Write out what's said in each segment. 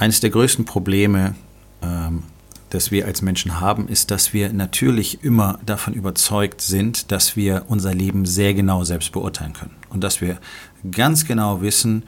Eines der größten Probleme, ähm, das wir als Menschen haben, ist, dass wir natürlich immer davon überzeugt sind, dass wir unser Leben sehr genau selbst beurteilen können und dass wir ganz genau wissen,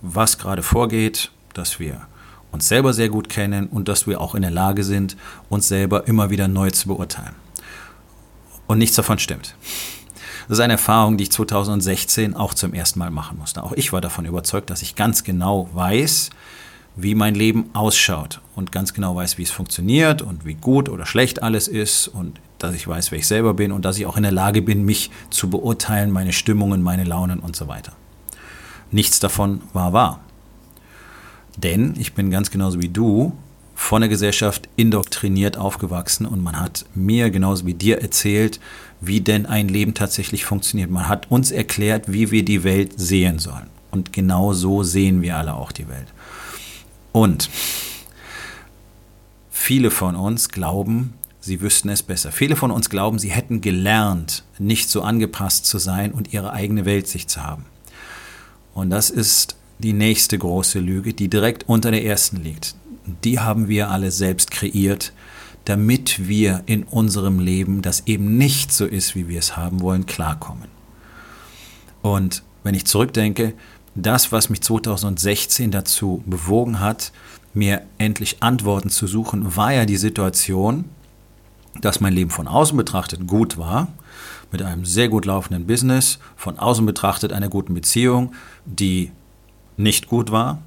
was gerade vorgeht, dass wir uns selber sehr gut kennen und dass wir auch in der Lage sind, uns selber immer wieder neu zu beurteilen. Und nichts davon stimmt. Das ist eine Erfahrung, die ich 2016 auch zum ersten Mal machen musste. Auch ich war davon überzeugt, dass ich ganz genau weiß, wie mein Leben ausschaut und ganz genau weiß, wie es funktioniert und wie gut oder schlecht alles ist und dass ich weiß, wer ich selber bin und dass ich auch in der Lage bin, mich zu beurteilen, meine Stimmungen, meine Launen und so weiter. Nichts davon war wahr. Denn ich bin ganz genauso wie du von der Gesellschaft indoktriniert aufgewachsen und man hat mir genauso wie dir erzählt, wie denn ein Leben tatsächlich funktioniert. Man hat uns erklärt, wie wir die Welt sehen sollen. Und genau so sehen wir alle auch die Welt. Und viele von uns glauben, sie wüssten es besser. Viele von uns glauben, sie hätten gelernt, nicht so angepasst zu sein und ihre eigene Weltsicht zu haben. Und das ist die nächste große Lüge, die direkt unter der ersten liegt. Die haben wir alle selbst kreiert, damit wir in unserem Leben, das eben nicht so ist, wie wir es haben wollen, klarkommen. Und wenn ich zurückdenke, das, was mich 2016 dazu bewogen hat, mir endlich Antworten zu suchen, war ja die Situation, dass mein Leben von außen betrachtet gut war, mit einem sehr gut laufenden Business, von außen betrachtet einer guten Beziehung, die nicht gut war,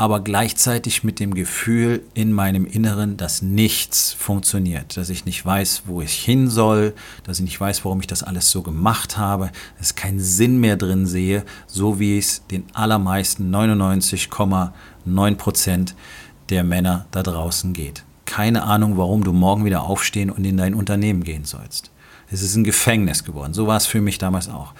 aber gleichzeitig mit dem Gefühl in meinem Inneren, dass nichts funktioniert, dass ich nicht weiß, wo ich hin soll, dass ich nicht weiß, warum ich das alles so gemacht habe, dass ich keinen Sinn mehr drin sehe, so wie es den allermeisten 99,9 Prozent der Männer da draußen geht. Keine Ahnung, warum du morgen wieder aufstehen und in dein Unternehmen gehen sollst. Es ist ein Gefängnis geworden. So war es für mich damals auch.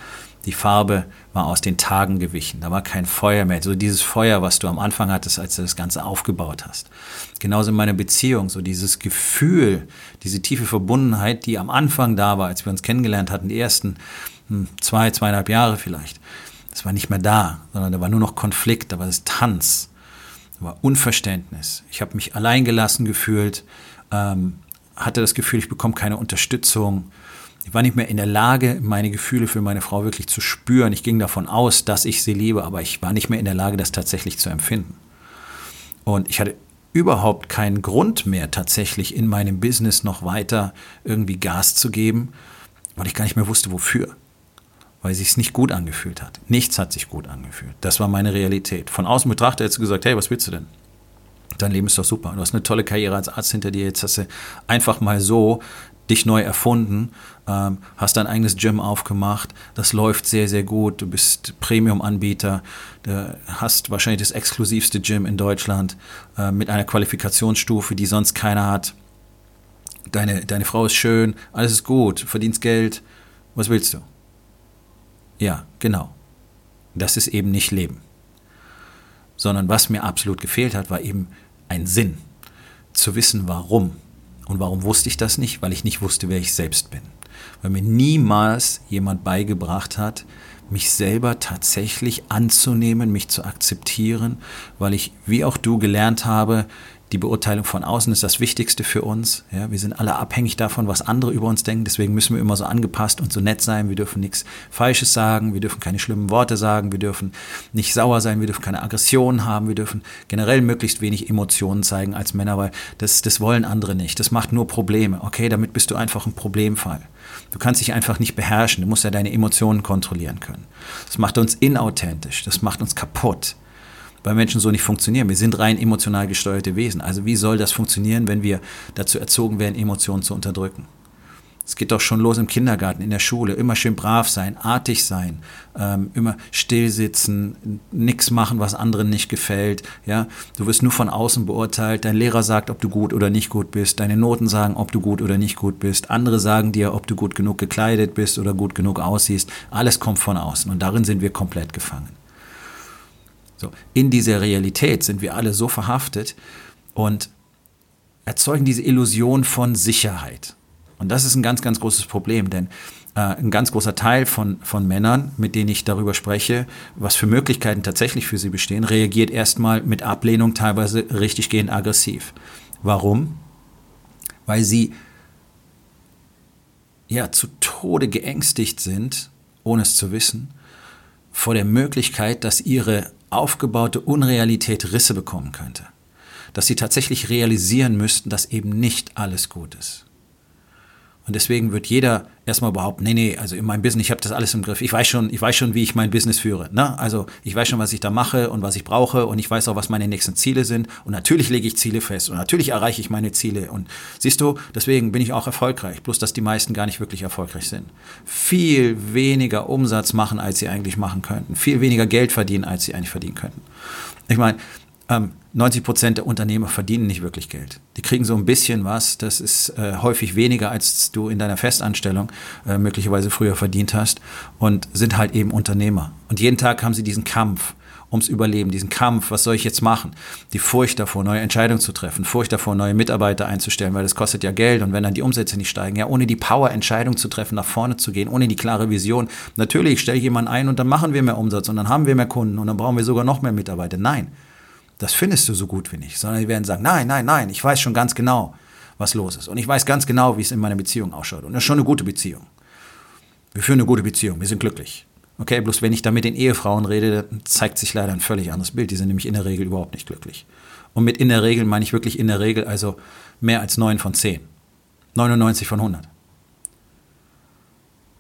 Die Farbe war aus den Tagen gewichen. Da war kein Feuer mehr. So dieses Feuer, was du am Anfang hattest, als du das Ganze aufgebaut hast. Genauso in meiner Beziehung, so dieses Gefühl, diese tiefe Verbundenheit, die am Anfang da war, als wir uns kennengelernt hatten, die ersten hm, zwei, zweieinhalb Jahre vielleicht. Das war nicht mehr da, sondern da war nur noch Konflikt, da war das Tanz, da war Unverständnis. Ich habe mich alleingelassen gefühlt, ähm, hatte das Gefühl, ich bekomme keine Unterstützung ich war nicht mehr in der Lage, meine Gefühle für meine Frau wirklich zu spüren. Ich ging davon aus, dass ich sie liebe, aber ich war nicht mehr in der Lage, das tatsächlich zu empfinden. Und ich hatte überhaupt keinen Grund mehr, tatsächlich in meinem Business noch weiter irgendwie Gas zu geben, weil ich gar nicht mehr wusste, wofür. Weil es sich nicht gut angefühlt hat. Nichts hat sich gut angefühlt. Das war meine Realität. Von außen betrachtet hättest du gesagt, hey, was willst du denn? Dein Leben ist doch super. Du hast eine tolle Karriere als Arzt hinter dir. Jetzt hast du einfach mal so dich neu erfunden, ähm, hast dein eigenes Gym aufgemacht, das läuft sehr, sehr gut, du bist Premium-Anbieter, hast wahrscheinlich das exklusivste Gym in Deutschland äh, mit einer Qualifikationsstufe, die sonst keiner hat. Deine, deine Frau ist schön, alles ist gut, verdienst Geld, was willst du? Ja, genau. Das ist eben nicht Leben. Sondern was mir absolut gefehlt hat, war eben ein Sinn. Zu wissen, warum. Und warum wusste ich das nicht? Weil ich nicht wusste, wer ich selbst bin. Weil mir niemals jemand beigebracht hat, mich selber tatsächlich anzunehmen, mich zu akzeptieren, weil ich, wie auch du, gelernt habe, die Beurteilung von außen ist das Wichtigste für uns. Ja, wir sind alle abhängig davon, was andere über uns denken. Deswegen müssen wir immer so angepasst und so nett sein. Wir dürfen nichts Falsches sagen. Wir dürfen keine schlimmen Worte sagen. Wir dürfen nicht sauer sein. Wir dürfen keine Aggressionen haben. Wir dürfen generell möglichst wenig Emotionen zeigen als Männer, weil das, das wollen andere nicht. Das macht nur Probleme. Okay, damit bist du einfach ein Problemfall. Du kannst dich einfach nicht beherrschen. Du musst ja deine Emotionen kontrollieren können. Das macht uns inauthentisch. Das macht uns kaputt weil Menschen so nicht funktionieren. Wir sind rein emotional gesteuerte Wesen. Also wie soll das funktionieren, wenn wir dazu erzogen werden, Emotionen zu unterdrücken? Es geht doch schon los im Kindergarten, in der Schule. Immer schön brav sein, artig sein, ähm, immer still sitzen, nichts machen, was anderen nicht gefällt. Ja? Du wirst nur von außen beurteilt. Dein Lehrer sagt, ob du gut oder nicht gut bist. Deine Noten sagen, ob du gut oder nicht gut bist. Andere sagen dir, ob du gut genug gekleidet bist oder gut genug aussiehst. Alles kommt von außen und darin sind wir komplett gefangen. So, in dieser Realität sind wir alle so verhaftet und erzeugen diese Illusion von Sicherheit. Und das ist ein ganz, ganz großes Problem, denn äh, ein ganz großer Teil von, von Männern, mit denen ich darüber spreche, was für Möglichkeiten tatsächlich für sie bestehen, reagiert erstmal mit Ablehnung, teilweise richtig gehend aggressiv. Warum? Weil sie ja zu Tode geängstigt sind, ohne es zu wissen, vor der Möglichkeit, dass ihre aufgebaute Unrealität Risse bekommen könnte. Dass sie tatsächlich realisieren müssten, dass eben nicht alles gut ist. Und deswegen wird jeder erstmal behaupten, nee, nee, also in meinem Business, ich habe das alles im Griff. Ich weiß schon, ich weiß schon, wie ich mein Business führe. Ne? Also ich weiß schon, was ich da mache und was ich brauche und ich weiß auch, was meine nächsten Ziele sind. Und natürlich lege ich Ziele fest und natürlich erreiche ich meine Ziele. Und siehst du, deswegen bin ich auch erfolgreich. Bloß, dass die meisten gar nicht wirklich erfolgreich sind. Viel weniger Umsatz machen, als sie eigentlich machen könnten. Viel weniger Geld verdienen, als sie eigentlich verdienen könnten. Ich meine, ähm, 90 Prozent der Unternehmer verdienen nicht wirklich Geld. Die kriegen so ein bisschen was. Das ist äh, häufig weniger, als du in deiner Festanstellung äh, möglicherweise früher verdient hast und sind halt eben Unternehmer. Und jeden Tag haben sie diesen Kampf ums Überleben, diesen Kampf, was soll ich jetzt machen? Die Furcht davor, neue Entscheidungen zu treffen, Furcht davor, neue Mitarbeiter einzustellen, weil das kostet ja Geld und wenn dann die Umsätze nicht steigen, ja, ohne die Power, Entscheidungen zu treffen, nach vorne zu gehen, ohne die klare Vision. Natürlich stelle ich jemanden ein und dann machen wir mehr Umsatz und dann haben wir mehr Kunden und dann brauchen wir sogar noch mehr Mitarbeiter. Nein, das findest du so gut wie nicht, sondern die werden sagen, nein, nein, nein, ich weiß schon ganz genau, was los ist. Und ich weiß ganz genau, wie es in meiner Beziehung ausschaut. Und das ist schon eine gute Beziehung. Wir führen eine gute Beziehung, wir sind glücklich. Okay, bloß wenn ich da mit den Ehefrauen rede, dann zeigt sich leider ein völlig anderes Bild. Die sind nämlich in der Regel überhaupt nicht glücklich. Und mit in der Regel meine ich wirklich in der Regel also mehr als 9 von 10. 99 von 100.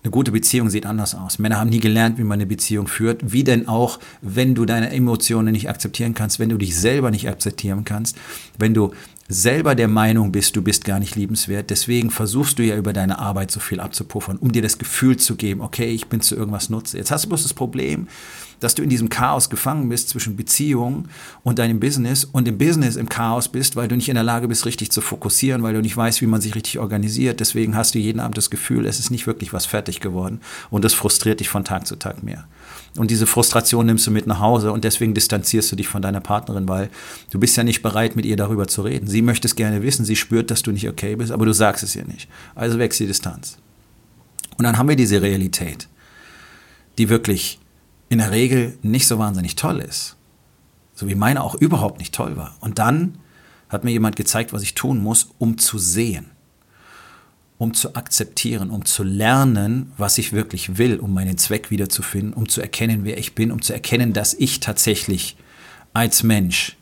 Eine gute Beziehung sieht anders aus. Männer haben nie gelernt, wie man eine Beziehung führt. Wie denn auch, wenn du deine Emotionen nicht akzeptieren kannst, wenn du dich selber nicht akzeptieren kannst, wenn du selber der Meinung bist, du bist gar nicht liebenswert. Deswegen versuchst du ja über deine Arbeit so viel abzupuffern, um dir das Gefühl zu geben, okay, ich bin zu irgendwas nutze. Jetzt hast du bloß das Problem, dass du in diesem Chaos gefangen bist zwischen Beziehung und deinem Business und im Business im Chaos bist, weil du nicht in der Lage bist, richtig zu fokussieren, weil du nicht weißt, wie man sich richtig organisiert. Deswegen hast du jeden Abend das Gefühl, es ist nicht wirklich was fertig geworden und das frustriert dich von Tag zu Tag mehr. Und diese Frustration nimmst du mit nach Hause und deswegen distanzierst du dich von deiner Partnerin, weil du bist ja nicht bereit, mit ihr darüber zu reden. Sie möchte es gerne wissen, sie spürt, dass du nicht okay bist, aber du sagst es ihr nicht. Also wächst die Distanz. Und dann haben wir diese Realität, die wirklich in der Regel nicht so wahnsinnig toll ist. So wie meine auch überhaupt nicht toll war. Und dann hat mir jemand gezeigt, was ich tun muss, um zu sehen um zu akzeptieren, um zu lernen, was ich wirklich will, um meinen Zweck wiederzufinden, um zu erkennen, wer ich bin, um zu erkennen, dass ich tatsächlich als Mensch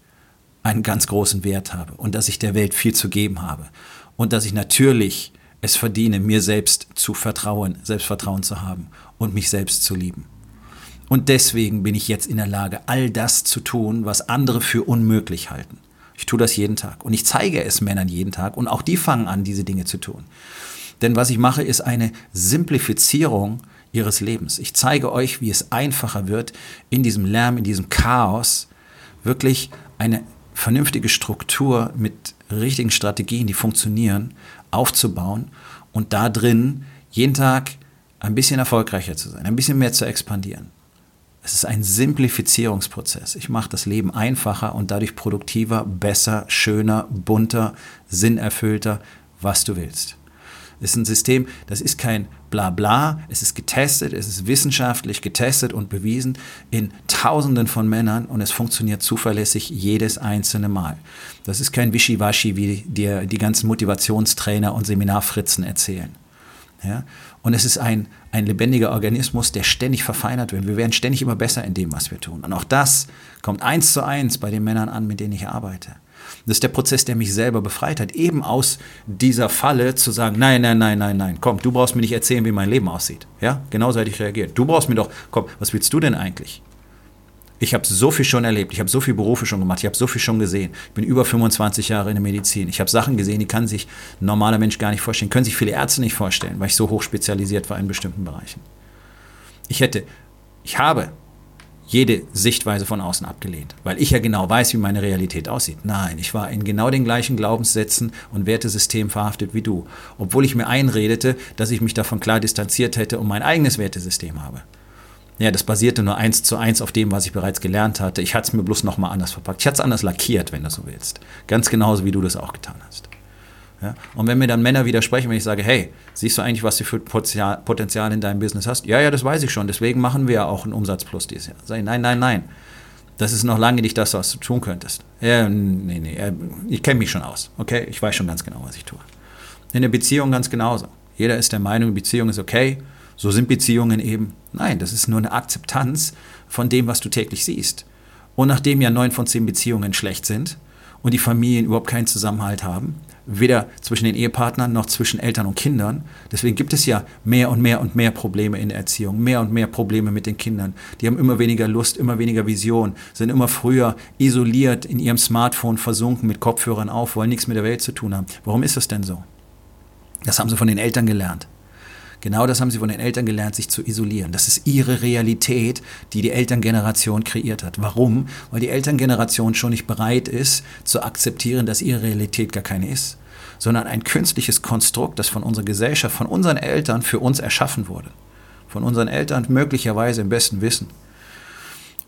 einen ganz großen Wert habe und dass ich der Welt viel zu geben habe und dass ich natürlich es verdiene, mir selbst zu vertrauen, Selbstvertrauen zu haben und mich selbst zu lieben. Und deswegen bin ich jetzt in der Lage, all das zu tun, was andere für unmöglich halten. Ich tue das jeden Tag und ich zeige es Männern jeden Tag und auch die fangen an, diese Dinge zu tun. Denn was ich mache, ist eine Simplifizierung ihres Lebens. Ich zeige euch, wie es einfacher wird, in diesem Lärm, in diesem Chaos wirklich eine vernünftige Struktur mit richtigen Strategien, die funktionieren, aufzubauen und da drin jeden Tag ein bisschen erfolgreicher zu sein, ein bisschen mehr zu expandieren. Es ist ein Simplifizierungsprozess. Ich mache das Leben einfacher und dadurch produktiver, besser, schöner, bunter, sinnerfüllter, was du willst. Es ist ein System, das ist kein Blabla, es ist getestet, es ist wissenschaftlich getestet und bewiesen in Tausenden von Männern und es funktioniert zuverlässig jedes einzelne Mal. Das ist kein Wischiwaschi, wie dir die ganzen Motivationstrainer und Seminarfritzen erzählen. Ja? Und es ist ein, ein lebendiger Organismus, der ständig verfeinert wird. Wir werden ständig immer besser in dem, was wir tun. Und auch das kommt eins zu eins bei den Männern an, mit denen ich arbeite. Das ist der Prozess, der mich selber befreit hat, eben aus dieser Falle zu sagen, nein, nein, nein, nein, nein, komm, du brauchst mir nicht erzählen, wie mein Leben aussieht. Ja, genauso hätte ich reagiert. Du brauchst mir doch, komm, was willst du denn eigentlich? Ich habe so viel schon erlebt, ich habe so viele Berufe schon gemacht, ich habe so viel schon gesehen. Ich bin über 25 Jahre in der Medizin. Ich habe Sachen gesehen, die kann sich ein normaler Mensch gar nicht vorstellen, können sich viele Ärzte nicht vorstellen, weil ich so hoch spezialisiert war in bestimmten Bereichen. Ich hätte, ich habe jede Sichtweise von außen abgelehnt, weil ich ja genau weiß, wie meine Realität aussieht. Nein, ich war in genau den gleichen Glaubenssätzen und Wertesystemen verhaftet wie du, obwohl ich mir einredete, dass ich mich davon klar distanziert hätte und mein eigenes Wertesystem habe. Ja, das basierte nur eins zu eins auf dem, was ich bereits gelernt hatte. Ich hatte es mir bloß nochmal anders verpackt. Ich hatte es anders lackiert, wenn du so willst. Ganz genauso, wie du das auch getan hast. Ja? Und wenn mir dann Männer widersprechen, wenn ich sage, hey, siehst du eigentlich, was du für Potenzial in deinem Business hast? Ja, ja, das weiß ich schon. Deswegen machen wir ja auch einen Umsatz plus dieses Jahr. Sag ich, nein, nein, nein. Das ist noch lange nicht das, was du tun könntest. Ja, nee, nee, ich kenne mich schon aus. Okay, ich weiß schon ganz genau, was ich tue. In der Beziehung ganz genauso. Jeder ist der Meinung, Beziehung ist okay. So sind Beziehungen eben. Nein, das ist nur eine Akzeptanz von dem, was du täglich siehst. Und nachdem ja neun von zehn Beziehungen schlecht sind und die Familien überhaupt keinen Zusammenhalt haben, weder zwischen den Ehepartnern noch zwischen Eltern und Kindern. Deswegen gibt es ja mehr und mehr und mehr Probleme in der Erziehung, mehr und mehr Probleme mit den Kindern. Die haben immer weniger Lust, immer weniger Vision, sind immer früher isoliert in ihrem Smartphone versunken mit Kopfhörern auf, wollen nichts mit der Welt zu tun haben. Warum ist das denn so? Das haben sie von den Eltern gelernt. Genau das haben sie von den Eltern gelernt, sich zu isolieren. Das ist ihre Realität, die die Elterngeneration kreiert hat. Warum? Weil die Elterngeneration schon nicht bereit ist, zu akzeptieren, dass ihre Realität gar keine ist, sondern ein künstliches Konstrukt, das von unserer Gesellschaft, von unseren Eltern für uns erschaffen wurde. Von unseren Eltern möglicherweise im besten Wissen.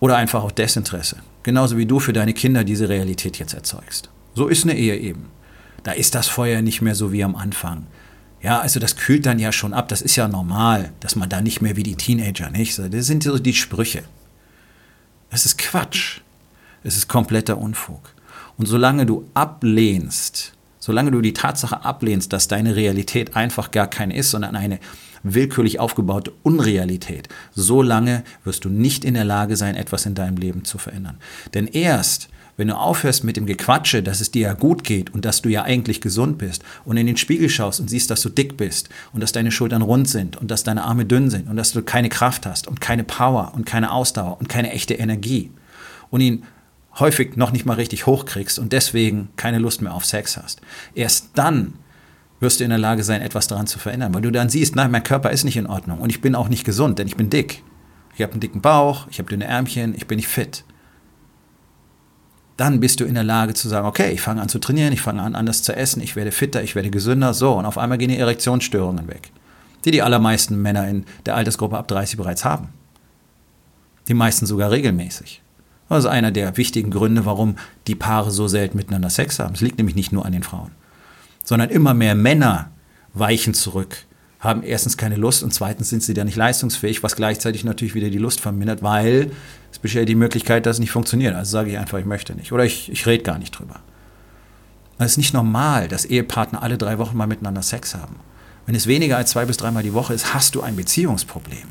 Oder einfach auch Desinteresse. Genauso wie du für deine Kinder diese Realität jetzt erzeugst. So ist eine Ehe eben. Da ist das Feuer nicht mehr so wie am Anfang. Ja, also das kühlt dann ja schon ab. Das ist ja normal, dass man da nicht mehr wie die Teenager, nicht? Das sind so die Sprüche. Das ist Quatsch. Es ist kompletter Unfug. Und solange du ablehnst, solange du die Tatsache ablehnst, dass deine Realität einfach gar keine ist, sondern eine willkürlich aufgebaute Unrealität, solange wirst du nicht in der Lage sein, etwas in deinem Leben zu verändern. Denn erst, wenn du aufhörst mit dem Gequatsche, dass es dir ja gut geht und dass du ja eigentlich gesund bist und in den Spiegel schaust und siehst, dass du dick bist und dass deine Schultern rund sind und dass deine Arme dünn sind und dass du keine Kraft hast und keine Power und keine Ausdauer und keine echte Energie und ihn häufig noch nicht mal richtig hochkriegst und deswegen keine Lust mehr auf Sex hast. Erst dann wirst du in der Lage sein, etwas daran zu verändern, weil du dann siehst, nein, mein Körper ist nicht in Ordnung und ich bin auch nicht gesund, denn ich bin dick. Ich habe einen dicken Bauch, ich habe dünne Ärmchen, ich bin nicht fit dann bist du in der Lage zu sagen, okay, ich fange an zu trainieren, ich fange an anders zu essen, ich werde fitter, ich werde gesünder, so, und auf einmal gehen die Erektionsstörungen weg, die die allermeisten Männer in der Altersgruppe ab 30 bereits haben. Die meisten sogar regelmäßig. Das ist einer der wichtigen Gründe, warum die Paare so selten miteinander Sex haben. Es liegt nämlich nicht nur an den Frauen, sondern immer mehr Männer weichen zurück haben erstens keine Lust und zweitens sind sie dann nicht leistungsfähig, was gleichzeitig natürlich wieder die Lust vermindert, weil es besteht die Möglichkeit, dass es nicht funktioniert. Also sage ich einfach, ich möchte nicht oder ich, ich rede gar nicht drüber. Es ist nicht normal, dass Ehepartner alle drei Wochen mal miteinander Sex haben. Wenn es weniger als zwei bis dreimal die Woche ist, hast du ein Beziehungsproblem.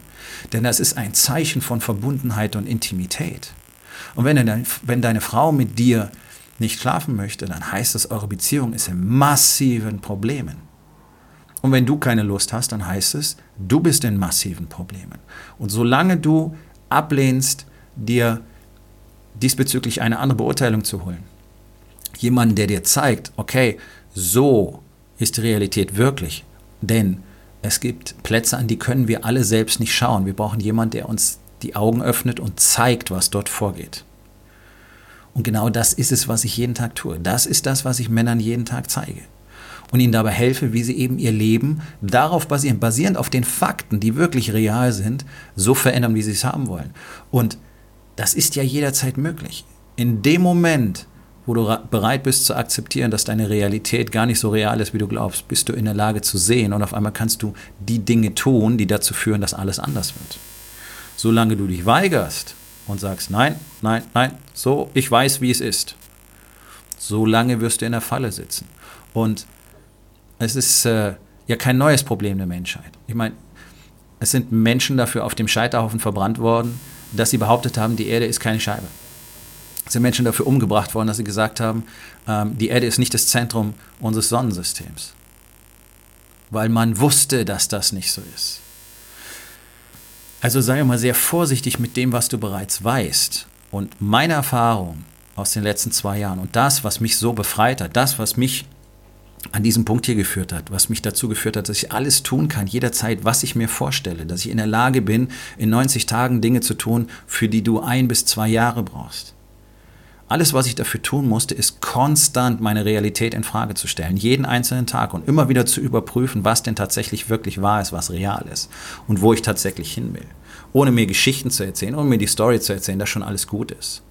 Denn das ist ein Zeichen von Verbundenheit und Intimität. Und wenn deine, wenn deine Frau mit dir nicht schlafen möchte, dann heißt das, eure Beziehung ist in massiven Problemen. Und wenn du keine Lust hast, dann heißt es, du bist in massiven Problemen. Und solange du ablehnst, dir diesbezüglich eine andere Beurteilung zu holen, jemanden, der dir zeigt, okay, so ist die Realität wirklich, denn es gibt Plätze, an die können wir alle selbst nicht schauen. Wir brauchen jemanden, der uns die Augen öffnet und zeigt, was dort vorgeht. Und genau das ist es, was ich jeden Tag tue. Das ist das, was ich Männern jeden Tag zeige und ihnen dabei helfe, wie sie eben ihr Leben darauf basieren, basierend auf den Fakten, die wirklich real sind, so verändern, wie sie es haben wollen. Und das ist ja jederzeit möglich. In dem Moment, wo du bereit bist zu akzeptieren, dass deine Realität gar nicht so real ist, wie du glaubst, bist du in der Lage zu sehen und auf einmal kannst du die Dinge tun, die dazu führen, dass alles anders wird. Solange du dich weigerst und sagst, nein, nein, nein, so, ich weiß, wie es ist, solange wirst du in der Falle sitzen. Und es ist äh, ja kein neues Problem der Menschheit. Ich meine, es sind Menschen dafür auf dem Scheiterhaufen verbrannt worden, dass sie behauptet haben, die Erde ist keine Scheibe. Es sind Menschen dafür umgebracht worden, dass sie gesagt haben, ähm, die Erde ist nicht das Zentrum unseres Sonnensystems. Weil man wusste, dass das nicht so ist. Also sei mal sehr vorsichtig mit dem, was du bereits weißt Und meine Erfahrung aus den letzten zwei Jahren und das, was mich so befreit hat, das, was mich an diesem Punkt hier geführt hat, was mich dazu geführt hat, dass ich alles tun kann, jederzeit, was ich mir vorstelle, dass ich in der Lage bin, in 90 Tagen Dinge zu tun, für die du ein bis zwei Jahre brauchst. Alles, was ich dafür tun musste, ist konstant meine Realität in Frage zu stellen, jeden einzelnen Tag und immer wieder zu überprüfen, was denn tatsächlich wirklich wahr ist, was real ist und wo ich tatsächlich hin will. Ohne mir Geschichten zu erzählen, ohne mir die Story zu erzählen, dass schon alles gut ist.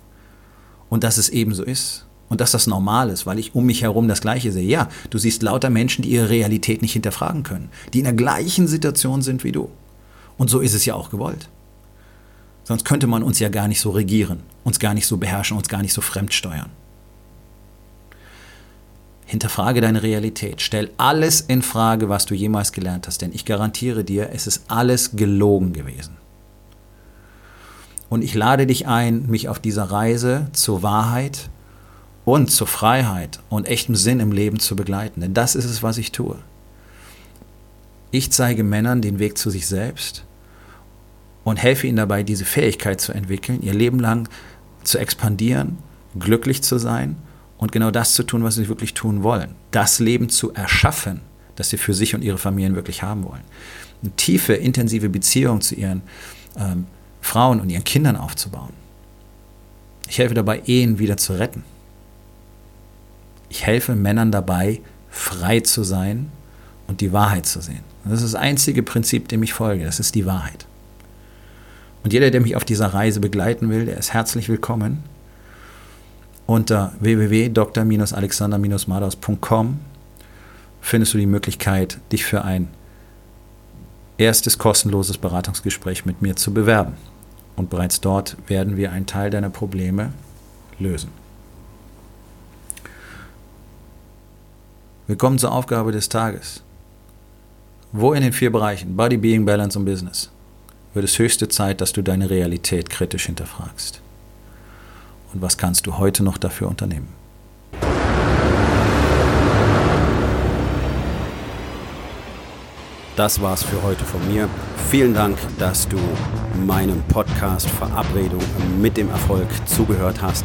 Und dass es eben so ist. Und dass das normal ist, weil ich um mich herum das Gleiche sehe. Ja, du siehst lauter Menschen, die ihre Realität nicht hinterfragen können, die in der gleichen Situation sind wie du. Und so ist es ja auch gewollt. Sonst könnte man uns ja gar nicht so regieren, uns gar nicht so beherrschen, uns gar nicht so fremdsteuern. Hinterfrage deine Realität. Stell alles in Frage, was du jemals gelernt hast, denn ich garantiere dir, es ist alles gelogen gewesen. Und ich lade dich ein, mich auf dieser Reise zur Wahrheit und zur Freiheit und echtem Sinn im Leben zu begleiten. Denn das ist es, was ich tue. Ich zeige Männern den Weg zu sich selbst und helfe ihnen dabei, diese Fähigkeit zu entwickeln, ihr Leben lang zu expandieren, glücklich zu sein und genau das zu tun, was sie wirklich tun wollen. Das Leben zu erschaffen, das sie für sich und ihre Familien wirklich haben wollen. Eine tiefe, intensive Beziehung zu ihren ähm, Frauen und ihren Kindern aufzubauen. Ich helfe dabei, Ehen wieder zu retten. Ich helfe Männern dabei, frei zu sein und die Wahrheit zu sehen. das ist das einzige Prinzip, dem ich folge. Das ist die Wahrheit. Und jeder, der mich auf dieser Reise begleiten will, der ist herzlich willkommen. Unter www.dr-alexander-madaus.com findest du die Möglichkeit, dich für ein erstes kostenloses Beratungsgespräch mit mir zu bewerben. Und bereits dort werden wir einen Teil deiner Probleme lösen. Willkommen zur Aufgabe des Tages. Wo in den vier Bereichen Body, Being, Balance und Business wird es höchste Zeit, dass du deine Realität kritisch hinterfragst. Und was kannst du heute noch dafür unternehmen? Das war's für heute von mir. Vielen Dank, dass du meinem Podcast Verabredung mit dem Erfolg zugehört hast.